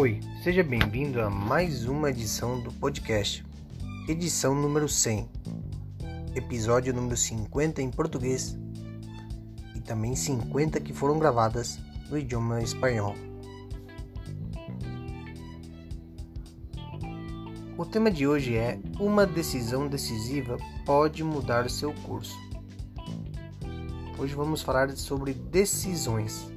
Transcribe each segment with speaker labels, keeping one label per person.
Speaker 1: Oi, seja bem-vindo a mais uma edição do podcast, edição número 100, episódio número 50 em português e também 50 que foram gravadas no idioma espanhol. O tema de hoje é Uma decisão decisiva pode mudar seu curso. Hoje vamos falar sobre decisões.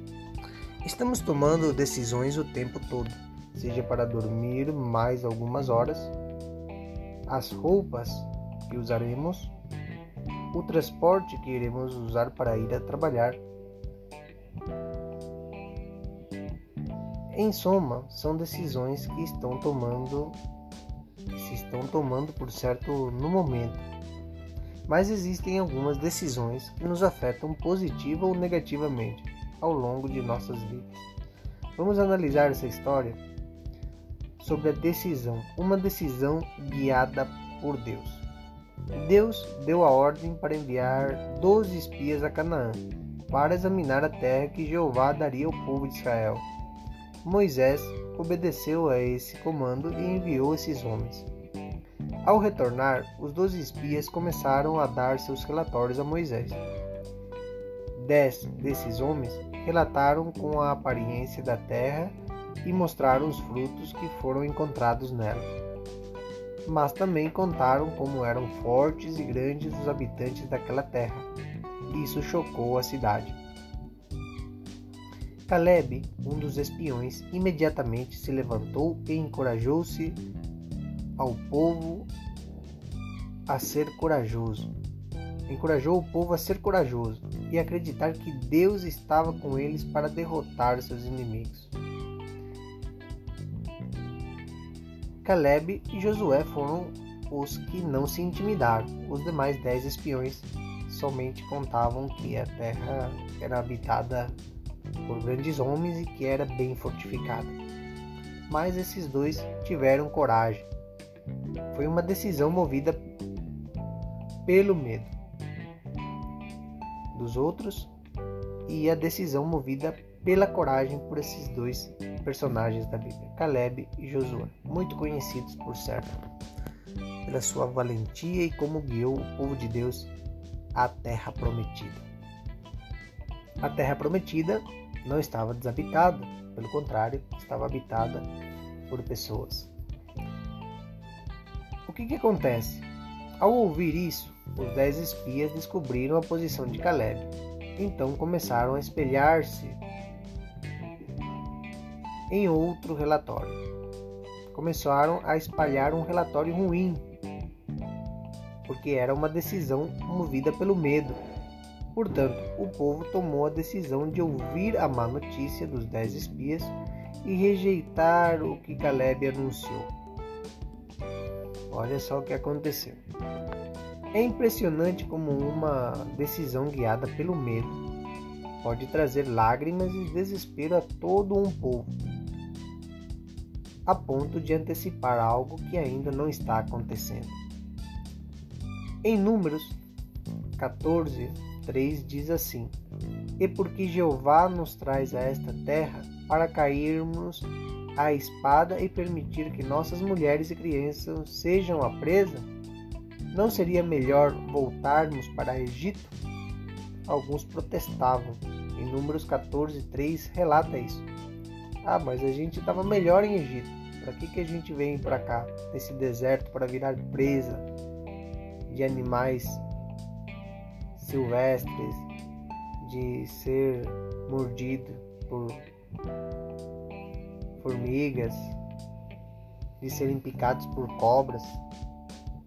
Speaker 1: Estamos tomando decisões o tempo todo, seja para dormir mais algumas horas, as roupas que usaremos, o transporte que iremos usar para ir a trabalhar. Em soma, são decisões que estão tomando se estão tomando por certo no momento. Mas existem algumas decisões que nos afetam positiva ou negativamente ao longo de nossas vidas. Vamos analisar essa história sobre a decisão, uma decisão guiada por Deus. Deus deu a ordem para enviar doze espias a Canaã para examinar a terra que Jeová daria ao povo de Israel. Moisés obedeceu a esse comando e enviou esses homens. Ao retornar, os doze espias começaram a dar seus relatórios a Moisés. Dez desses homens relataram com a aparência da terra e mostraram os frutos que foram encontrados nela. Mas também contaram como eram fortes e grandes os habitantes daquela terra. Isso chocou a cidade. Caleb, um dos espiões, imediatamente se levantou e encorajou-se ao povo a ser corajoso encorajou o povo a ser corajoso e acreditar que Deus estava com eles para derrotar seus inimigos. Caleb e Josué foram os que não se intimidaram. Os demais dez espiões somente contavam que a terra era habitada por grandes homens e que era bem fortificada. Mas esses dois tiveram coragem. Foi uma decisão movida pelo medo dos outros e a decisão movida pela coragem por esses dois personagens da Bíblia, Caleb e Josué, muito conhecidos por certo pela sua valentia e como guiou o povo de Deus à terra prometida. A terra prometida não estava desabitada, pelo contrário, estava habitada por pessoas. O que, que acontece? Ao ouvir isso, os dez espias descobriram a posição de Caleb. Então começaram a espelhar-se em outro relatório. Começaram a espalhar um relatório ruim, porque era uma decisão movida pelo medo. Portanto, o povo tomou a decisão de ouvir a má notícia dos dez espias e rejeitar o que Caleb anunciou. Olha só o que aconteceu. É impressionante como uma decisão guiada pelo medo pode trazer lágrimas e desespero a todo um povo, a ponto de antecipar algo que ainda não está acontecendo. Em Números 14, 3 diz assim: E porque Jeová nos traz a esta terra para cairmos à espada e permitir que nossas mulheres e crianças sejam a presa, não seria melhor voltarmos para Egito? Alguns protestavam. Em Números 14, 3 relata isso. Ah, mas a gente estava melhor em Egito. Para que, que a gente vem para cá, nesse deserto, para virar presa de animais silvestres, de ser mordido por formigas, de serem picados por cobras?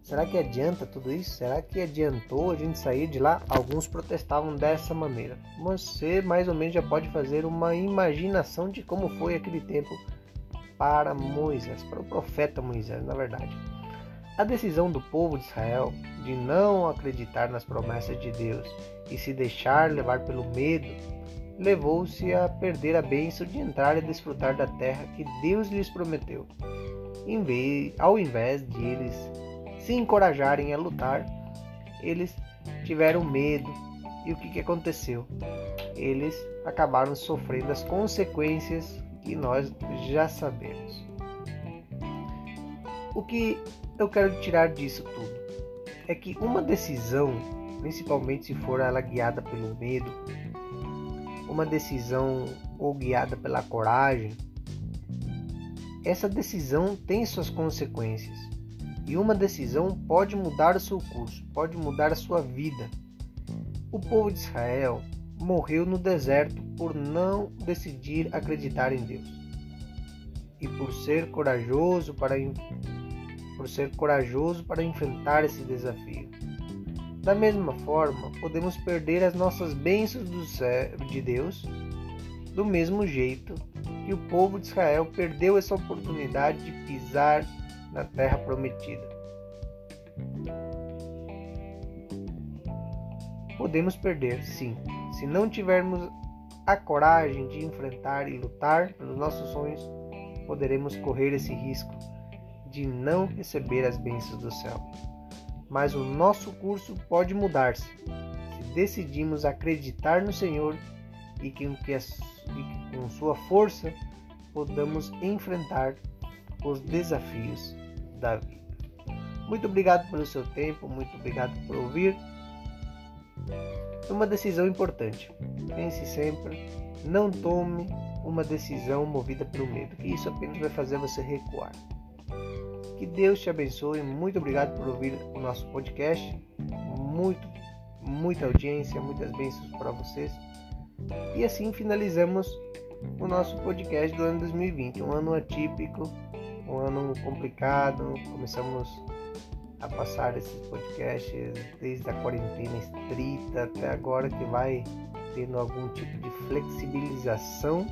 Speaker 1: Será que adianta tudo isso? Será que adiantou a gente sair de lá? Alguns protestavam dessa maneira. Você mais ou menos já pode fazer uma imaginação de como foi aquele tempo para Moisés, para o profeta Moisés, na verdade. A decisão do povo de Israel de não acreditar nas promessas de Deus e se deixar levar pelo medo levou-se a perder a bênção de entrar e desfrutar da terra que Deus lhes prometeu. Vez, ao invés de eles se encorajarem a lutar, eles tiveram medo. E o que, que aconteceu? Eles acabaram sofrendo as consequências que nós já sabemos. O que eu quero tirar disso tudo é que uma decisão, principalmente se for ela guiada pelo medo, uma decisão ou guiada pela coragem, essa decisão tem suas consequências. E uma decisão pode mudar o seu curso, pode mudar a sua vida. O povo de Israel morreu no deserto por não decidir acreditar em Deus. E por ser corajoso para por ser corajoso para enfrentar esse desafio. Da mesma forma, podemos perder as nossas bênçãos de Deus, do mesmo jeito que o povo de Israel perdeu essa oportunidade de pisar na terra prometida. Podemos perder, sim, se não tivermos a coragem de enfrentar e lutar pelos nossos sonhos, poderemos correr esse risco de não receber as bênçãos do céu. Mas o nosso curso pode mudar-se se decidimos acreditar no Senhor e e que com sua força podamos enfrentar os desafios da vida. Muito obrigado pelo seu tempo, muito obrigado por ouvir. Uma decisão importante. Pense sempre, não tome uma decisão movida pelo medo, que isso apenas vai fazer você recuar. Que Deus te abençoe. Muito obrigado por ouvir o nosso podcast. Muito, muita audiência, muitas bênçãos para vocês. E assim finalizamos o nosso podcast do ano 2020, um ano atípico, um ano complicado. Começamos a passar esses podcasts desde a quarentena estrita até agora que vai tendo algum tipo de flexibilização.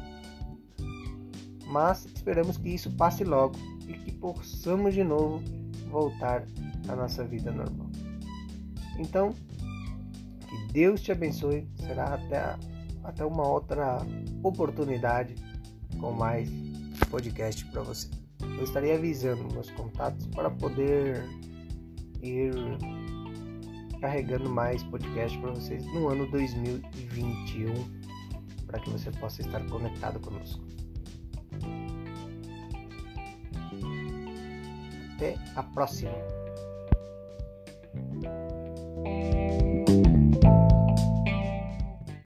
Speaker 1: Mas esperamos que isso passe logo e que possamos de novo voltar à nossa vida normal. Então, que Deus te abençoe. Será até, até uma outra oportunidade com mais podcast para você eu estarei avisando meus contatos para poder ir carregando mais podcast para vocês no ano 2021, para que você possa estar conectado conosco. Até a próxima!